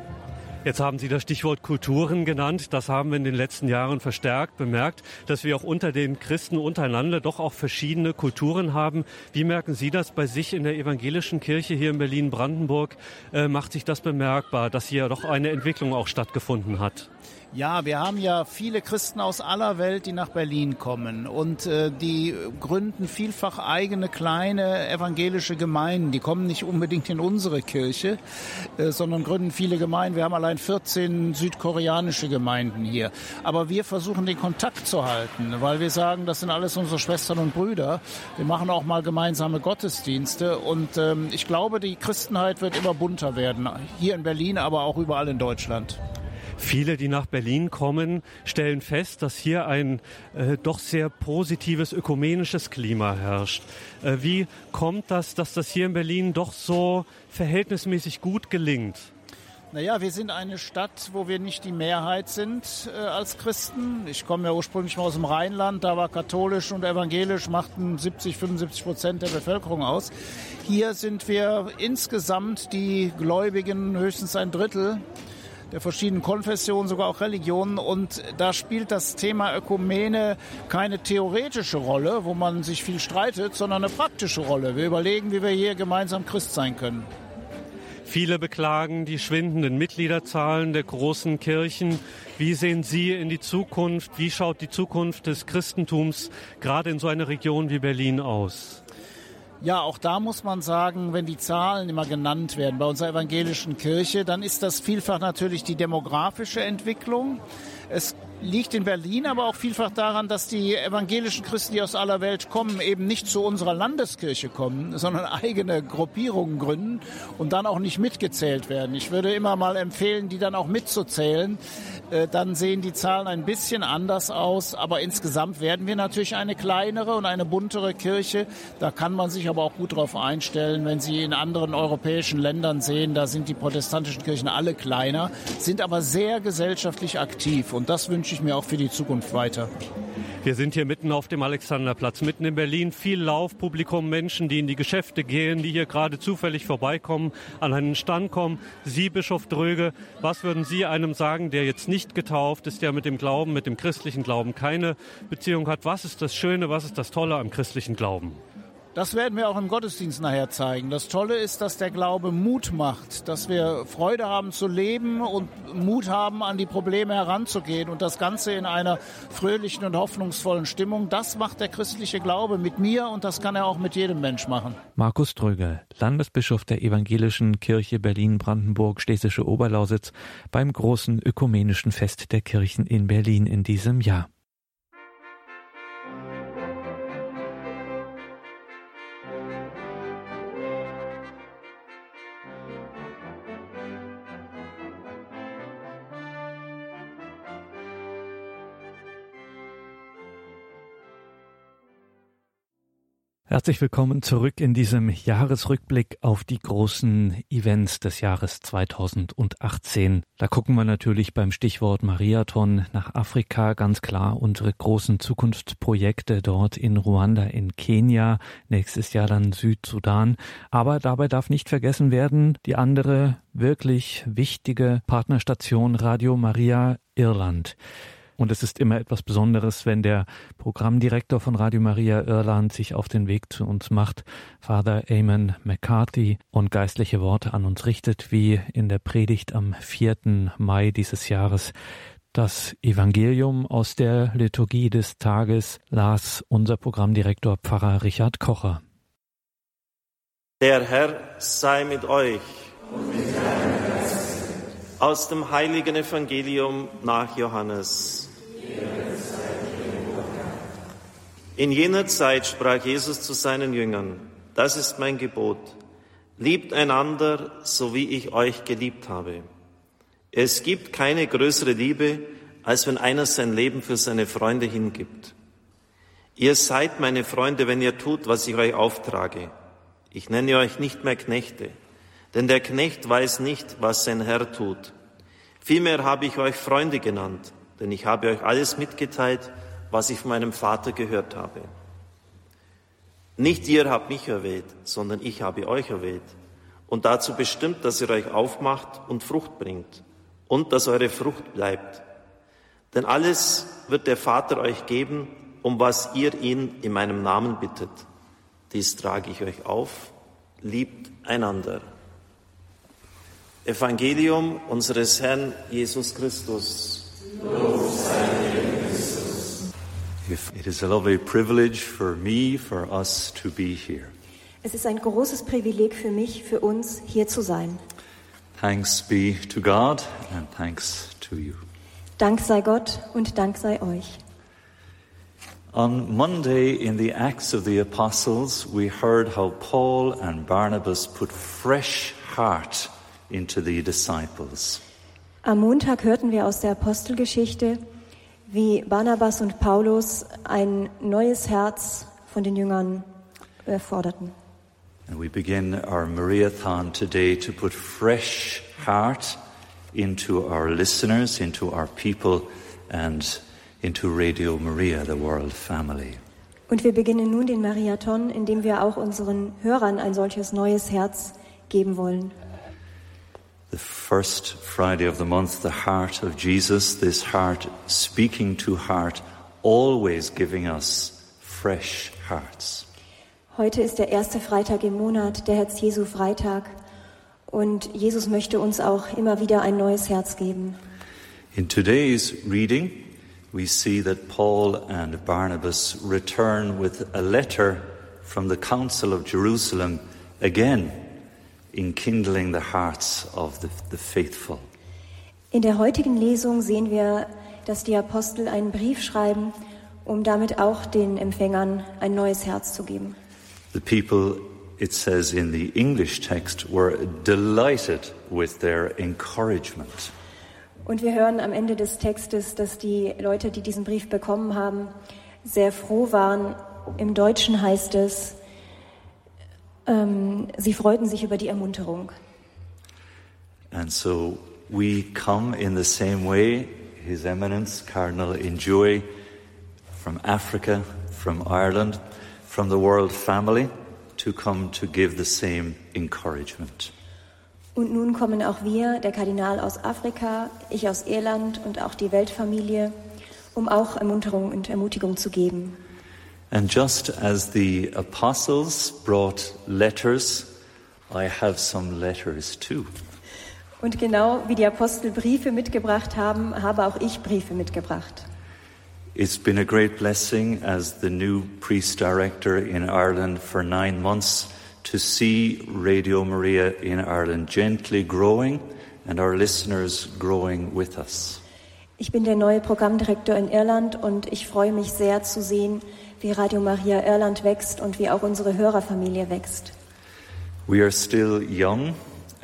Jetzt haben Sie das Stichwort Kulturen genannt. Das haben wir in den letzten Jahren verstärkt bemerkt, dass wir auch unter den Christen untereinander doch auch verschiedene Kulturen haben. Wie merken Sie das bei sich in der evangelischen Kirche hier in Berlin-Brandenburg? Äh, macht sich das bemerkbar, dass hier doch eine Entwicklung auch stattgefunden hat? Ja, wir haben ja viele Christen aus aller Welt, die nach Berlin kommen und äh, die gründen vielfach eigene kleine evangelische Gemeinden. Die kommen nicht unbedingt in unsere Kirche, äh, sondern gründen viele Gemeinden. Wir haben allein 14 südkoreanische Gemeinden hier. Aber wir versuchen den Kontakt zu halten, weil wir sagen, das sind alles unsere Schwestern und Brüder. Wir machen auch mal gemeinsame Gottesdienste und ähm, ich glaube, die Christenheit wird immer bunter werden. Hier in Berlin, aber auch überall in Deutschland. Viele, die nach Berlin kommen, stellen fest, dass hier ein äh, doch sehr positives ökumenisches Klima herrscht. Äh, wie kommt das, dass das hier in Berlin doch so verhältnismäßig gut gelingt? Naja, wir sind eine Stadt, wo wir nicht die Mehrheit sind äh, als Christen. Ich komme ja ursprünglich mal aus dem Rheinland, da war katholisch und evangelisch, machten 70, 75 Prozent der Bevölkerung aus. Hier sind wir insgesamt die Gläubigen höchstens ein Drittel der verschiedenen Konfessionen, sogar auch Religionen. Und da spielt das Thema Ökumene keine theoretische Rolle, wo man sich viel streitet, sondern eine praktische Rolle. Wir überlegen, wie wir hier gemeinsam Christ sein können. Viele beklagen die schwindenden Mitgliederzahlen der großen Kirchen. Wie sehen Sie in die Zukunft? Wie schaut die Zukunft des Christentums gerade in so einer Region wie Berlin aus? Ja, auch da muss man sagen, wenn die Zahlen immer genannt werden bei unserer evangelischen Kirche, dann ist das vielfach natürlich die demografische Entwicklung. Es liegt in Berlin aber auch vielfach daran, dass die evangelischen Christen, die aus aller Welt kommen, eben nicht zu unserer Landeskirche kommen, sondern eigene Gruppierungen gründen und dann auch nicht mitgezählt werden. Ich würde immer mal empfehlen, die dann auch mitzuzählen. Äh, dann sehen die Zahlen ein bisschen anders aus, aber insgesamt werden wir natürlich eine kleinere und eine buntere Kirche. Da kann man sich aber auch gut darauf einstellen, wenn Sie in anderen europäischen Ländern sehen, da sind die protestantischen Kirchen alle kleiner, sind aber sehr gesellschaftlich aktiv und das wünsche ich mir auch für die Zukunft weiter. Wir sind hier mitten auf dem Alexanderplatz, mitten in Berlin. Viel Laufpublikum, Menschen, die in die Geschäfte gehen, die hier gerade zufällig vorbeikommen, an einen Stand kommen. Sie, Bischof Dröge, was würden Sie einem sagen, der jetzt nicht getauft ist, der mit dem Glauben, mit dem christlichen Glauben keine Beziehung hat? Was ist das Schöne, was ist das Tolle am christlichen Glauben? Das werden wir auch im Gottesdienst nachher zeigen. Das Tolle ist, dass der Glaube Mut macht, dass wir Freude haben zu leben und Mut haben, an die Probleme heranzugehen und das Ganze in einer fröhlichen und hoffnungsvollen Stimmung. Das macht der christliche Glaube mit mir und das kann er auch mit jedem Mensch machen. Markus Trögel, Landesbischof der Evangelischen Kirche Berlin-Brandenburg, Schlesische Oberlausitz beim großen ökumenischen Fest der Kirchen in Berlin in diesem Jahr. Herzlich willkommen zurück in diesem Jahresrückblick auf die großen Events des Jahres 2018. Da gucken wir natürlich beim Stichwort Mariathon nach Afrika ganz klar unsere großen Zukunftsprojekte dort in Ruanda, in Kenia, nächstes Jahr dann Südsudan. Aber dabei darf nicht vergessen werden, die andere wirklich wichtige Partnerstation Radio Maria Irland. Und es ist immer etwas Besonderes, wenn der Programmdirektor von Radio Maria Irland sich auf den Weg zu uns macht, Father Eamon McCarthy, und geistliche Worte an uns richtet, wie in der Predigt am 4. Mai dieses Jahres. Das Evangelium aus der Liturgie des Tages las unser Programmdirektor Pfarrer Richard Kocher. Der Herr sei mit euch. Aus dem heiligen Evangelium nach Johannes. In jener Zeit sprach Jesus zu seinen Jüngern, das ist mein Gebot, Liebt einander, so wie ich euch geliebt habe. Es gibt keine größere Liebe, als wenn einer sein Leben für seine Freunde hingibt. Ihr seid meine Freunde, wenn ihr tut, was ich euch auftrage. Ich nenne euch nicht mehr Knechte, denn der Knecht weiß nicht, was sein Herr tut. Vielmehr habe ich euch Freunde genannt, denn ich habe euch alles mitgeteilt, was ich von meinem Vater gehört habe. Nicht ihr habt mich erwählt, sondern ich habe euch erwählt und dazu bestimmt, dass ihr euch aufmacht und Frucht bringt und dass eure Frucht bleibt. Denn alles wird der Vater euch geben, um was ihr ihn in meinem Namen bittet. Dies trage ich euch auf. Liebt einander. Evangelium unseres Herrn Jesus Christus. It is a lovely privilege for me, for us to be here. Es ist ein großes Privileg für mich, für uns hier zu sein. Thanks be to God and thanks to you. Dank sei Gott und Dank sei euch. On Monday in the Acts of the Apostles, we heard how Paul and Barnabas put fresh heart into the disciples. Am Montag hörten wir aus der Apostelgeschichte, wie Barnabas und Paulus ein neues Herz von den Jüngern forderten. And we begin our Mariathon today to put fresh heart into our listeners, into our people and into Radio Maria, the world family. Und wir beginnen nun den Mariathon, indem wir auch unseren Hörern ein solches neues Herz geben wollen. The first Friday of the month, the heart of Jesus, this heart speaking to heart, always giving us fresh hearts. Heute ist der erste Freitag im Monat, der Herz Jesu Freitag. Und Jesus möchte uns auch immer wieder ein neues Herz geben. In today's reading, we see that Paul and Barnabas return with a letter from the Council of Jerusalem again enkindling the hearts of the, the faithful. In der heutigen Lesung sehen wir, dass die Apostel einen Brief schreiben, um damit auch den Empfängern ein neues Herz zu geben. The people, it says in the English text, were delighted with their encouragement. Und wir hören am Ende des Textes, dass die Leute, die diesen Brief bekommen haben, sehr froh waren. Im Deutschen heißt es, ähm, sie freuten sich über die Ermunterung. And so we come in the same way, His Eminence Cardinal Enjoy from Africa, from Ireland, from the world family, to come to give the same encouragement. Und nun kommen auch wir, der Kardinal aus Afrika, ich aus Irland und auch die Weltfamilie, um auch Ermunterung und Ermutigung zu geben. And just as the apostles brought letters, I have some letters too. Und genau wie die Apostel Briefe mitgebracht haben, habe auch ich Briefe mitgebracht. It's been a great blessing as the new priest director in Ireland for nine months to see Radio Maria in Ireland gently growing and our listeners growing with us. Ich bin der neue Programmdirektor in Irland und ich freue mich sehr zu sehen, wie Radio Maria Irland wächst und wie auch unsere Hörerfamilie wächst. We are still young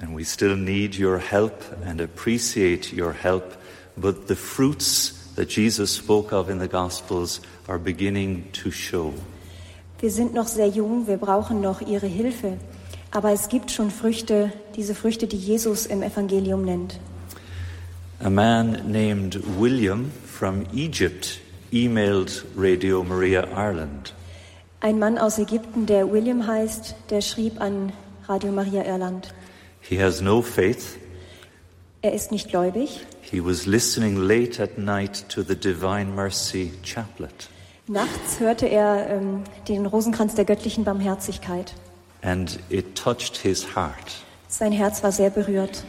and we still need your help and appreciate your help, but the fruits that Jesus spoke of in the Gospels are beginning to show. Wir sind noch sehr jung, wir brauchen noch Ihre Hilfe. Aber es gibt schon Früchte, diese Früchte, die Jesus im Evangelium nennt. A man named William from Egypt emailed Radio Maria Ireland. Ein Mann aus Ägypten, der William heißt, der schrieb an Radio Maria Irland. He has no faith. Er ist nicht gläubig. He was listening late at night to the Divine Mercy Chaplet. Nachts hörte er ähm, den Rosenkranz der göttlichen Barmherzigkeit. And it touched his heart. Sein Herz war sehr berührt.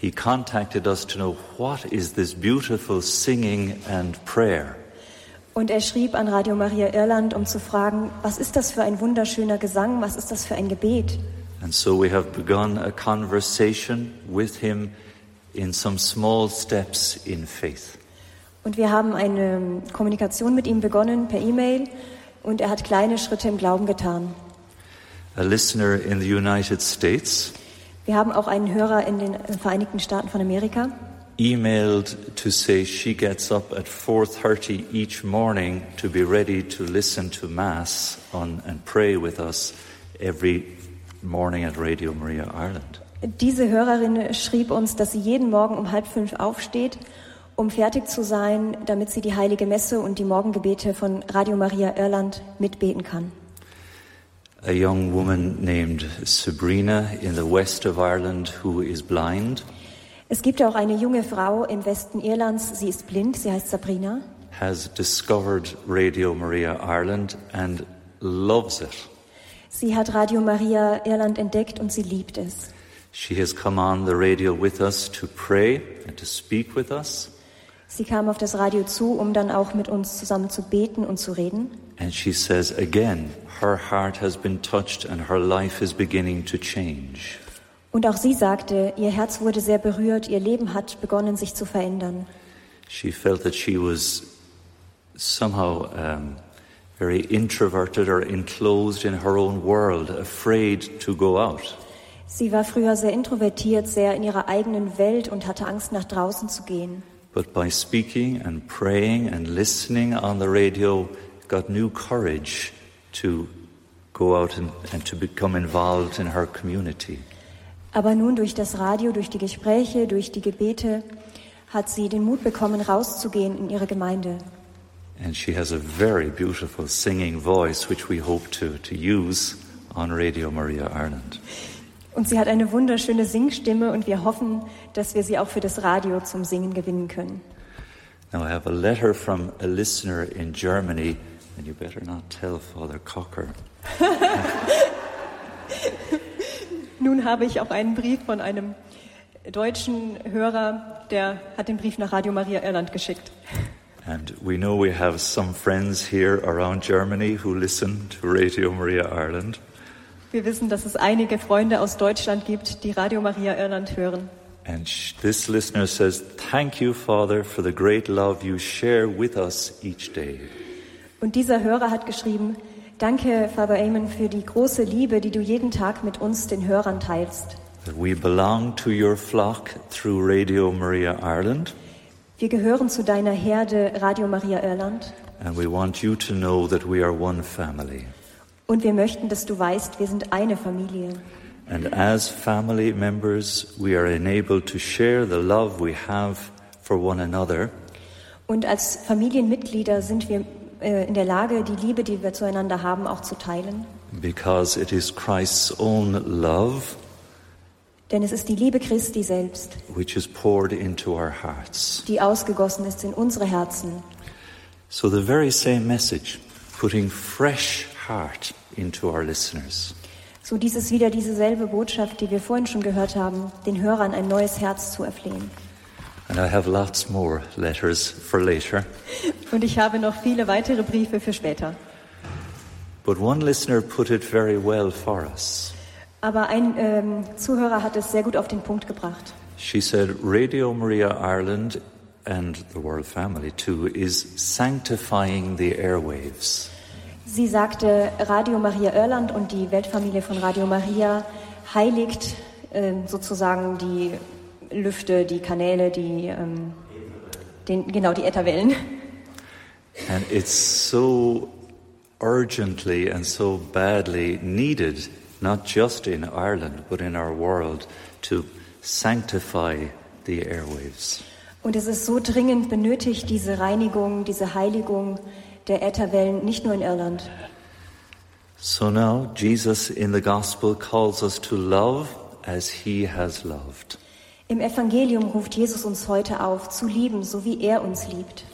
He contacted us to know what is this beautiful singing and prayer. Und er schrieb an Radio Maria Irland, um zu fragen, was ist das für ein wunderschöner Gesang, was ist das für ein Gebet? And so we have begun a conversation with him in some small steps in faith. Und wir haben eine Kommunikation mit ihm begonnen per E-Mail und er hat kleine Schritte im Glauben getan. A listener in the United States. Wir haben auch einen Hörer in den Vereinigten Staaten von Amerika. Emailed to say she gets up at 4:30 each morning to be ready to listen to mass on and pray with us every morning at Radio Maria Ireland. Diese Hörerin schrieb uns, dass sie jeden Morgen um halb fünf aufsteht, um fertig zu sein, damit sie die heilige Messe und die Morgengebete von Radio Maria Irland mitbeten kann. A young woman named Sabrina in the west of Ireland who is blind. Es gibt auch eine junge Frau im Westen Irlands, sie ist blind, sie heißt Sabrina. Has discovered Radio Maria Ireland and loves it. Sie hat Radio Maria Irland entdeckt und sie liebt es. She has come on the radio with us to pray and to speak with us. Sie kam auf das Radio zu, um dann auch mit uns zusammen zu beten und zu reden. And she says again, her heart has been touched and her life is beginning to change. Und auch sie sagte, ihr Herz wurde sehr berührt, ihr Leben hat begonnen sich zu verändern. She felt that she was somehow um, very introverted or enclosed in her own world, afraid to go out. Sie war früher sehr introvertiert, sehr in ihrer eigenen Welt und hatte Angst, nach draußen zu gehen. But by speaking and praying and listening on the radio, got new courage to go out and, and to become involved in her community. Aber nun durch das Radio, durch die Gespräche, durch die Gebete hat sie den Mut bekommen, rauszugehen in ihre Gemeinde. And she has a very beautiful singing voice, which we hope to, to use on Radio Maria Ireland. Und sie hat eine wunderschöne Singstimme und wir hoffen, dass wir sie auch für das Radio zum Singen gewinnen können. Now I have a letter from a listener in Germany, and you better not tell Father Cocker. Nun habe ich auch einen Brief von einem deutschen Hörer, der hat den Brief nach Radio Maria Irland geschickt. And we know we have some friends here around Germany who listen to Radio Maria Ireland. Wir wissen, dass es einige Freunde aus Deutschland gibt, die Radio Maria Irland hören. And this listener says, Thank you, Father, for the great love you share with us each day. Und dieser Hörer hat geschrieben, Danke, Father Eamon, für die große Liebe, die du jeden Tag mit uns, den Hörern, teilst. We belong to your flock through Radio Maria Ireland. Wir gehören zu deiner Herde Radio Maria Irland. And we want you to know that we are one family. Und wir möchten, dass du weißt, wir sind eine Familie. And as family members, we are enabled to share the love we have for one another. Und als Familienmitglieder sind wir äh, in der Lage, die Liebe, die wir zueinander haben, auch zu teilen. Because it is Christ's own love. Denn es ist die Liebe Christi selbst, which is poured into our hearts. die ausgegossen ist in unsere Herzen. So the very same message, putting fresh heart into our listeners. So dies ist wieder dieselbe Botschaft, die wir vorhin schon gehört haben, den Hörern ein neues Herz zu erflehen. And I have lots more letters for later. Und ich habe noch viele weitere Briefe für später. But one listener put it very well for us. Aber ein ähm, Zuhörer hat es sehr gut auf den Punkt gebracht. She said, Radio Maria Ireland and the World Family too is sanctifying the airwaves. Sie sagte, Radio Maria Irland und die Weltfamilie von Radio Maria heiligt ähm, sozusagen die Lüfte, die Kanäle, die, ähm, den, genau, die Ätherwellen. And it's so urgently and so badly needed, not just in Ireland, but in our world, to sanctify the airwaves. Und es ist so dringend benötigt, diese Reinigung, diese Heiligung der Ätherwellen, nicht nur in Irland. So now Jesus in the gospel calls us to love as he has loved. Im Evangelium ruft Jesus uns heute auf, zu lieben, so wie er uns liebt.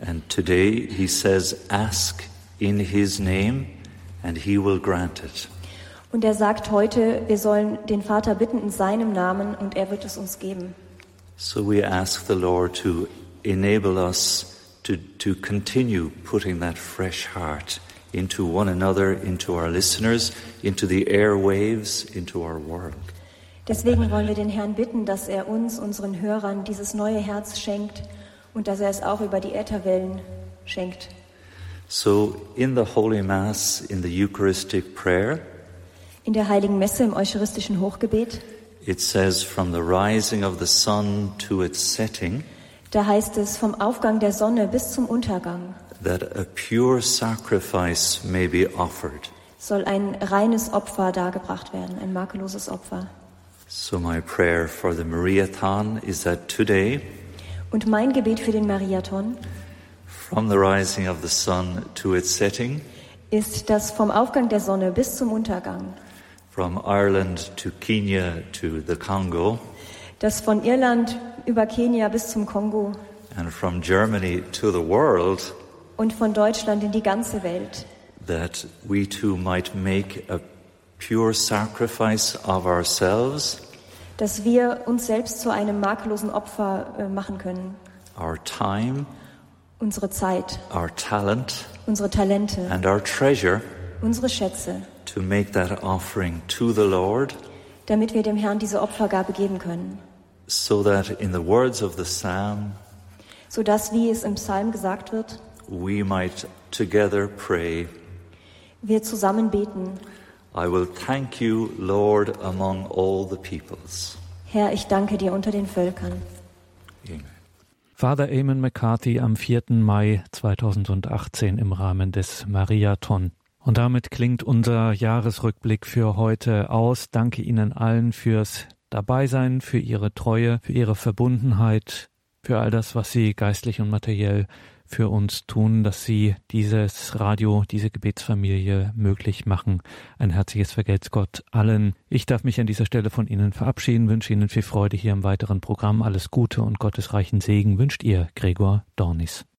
And today he says, Ask in his name, and he will grant it. Und er sagt heute, wir sollen den Vater bitten in seinem Namen und er wird es uns geben. So we ask the Lord to enable us to, to continue putting that fresh heart into one another, into our listeners, into the airwaves, into our world. Deswegen wollen wir den Herrn bitten, dass er uns, unseren Hörern, dieses neue Herz schenkt und dass er es auch über die Ätherwellen schenkt. So in the Holy Mass, in the Eucharistic prayer, In der heiligen Messe im eucharistischen Hochgebet it says from the rising of the sun to its setting da heißt es vom Aufgang der Sonne bis zum Untergang that a pure sacrifice may be offered. soll ein reines Opfer dargebracht werden, ein makelloses Opfer. So my prayer for the Mariathon is that today Und mein Gebet für den Mariathon from the rising of the sun to its setting ist, dass vom Aufgang der Sonne bis zum Untergang, from Ireland to Kenya to the Congo dass von Irland über Kenia bis zum Kongo and from Germany to the world und von Deutschland in die ganze Welt, that we too might make a pure sacrifice of ourselves, dass wir uns selbst zu einem makellosen Opfer äh, machen können. our time, Unsere Zeit, our talent, unsere Talente, and our treasure unsere Schätze, to make that offering to the Lord, damit wir dem Herrn diese Opfergabe geben können, so that in the words of the psalm, sodass, wie es im Psalm gesagt wird, we might together pray, wir zusammen beten. I will thank you, Lord, among all the peoples. Herr, ich danke dir unter den Völkern. Amen. Father Eamon McCarthy am 4. Mai 2018 im Rahmen des Mariathon. Und damit klingt unser Jahresrückblick für heute aus. Danke Ihnen allen fürs Dabeisein, für Ihre Treue, für Ihre Verbundenheit, für all das, was Sie geistlich und materiell für uns tun, dass Sie dieses Radio, diese Gebetsfamilie möglich machen. Ein herzliches Vergelt's Gott allen. Ich darf mich an dieser Stelle von Ihnen verabschieden, wünsche Ihnen viel Freude hier im weiteren Programm. Alles Gute und gottesreichen Segen wünscht Ihr Gregor Dornis.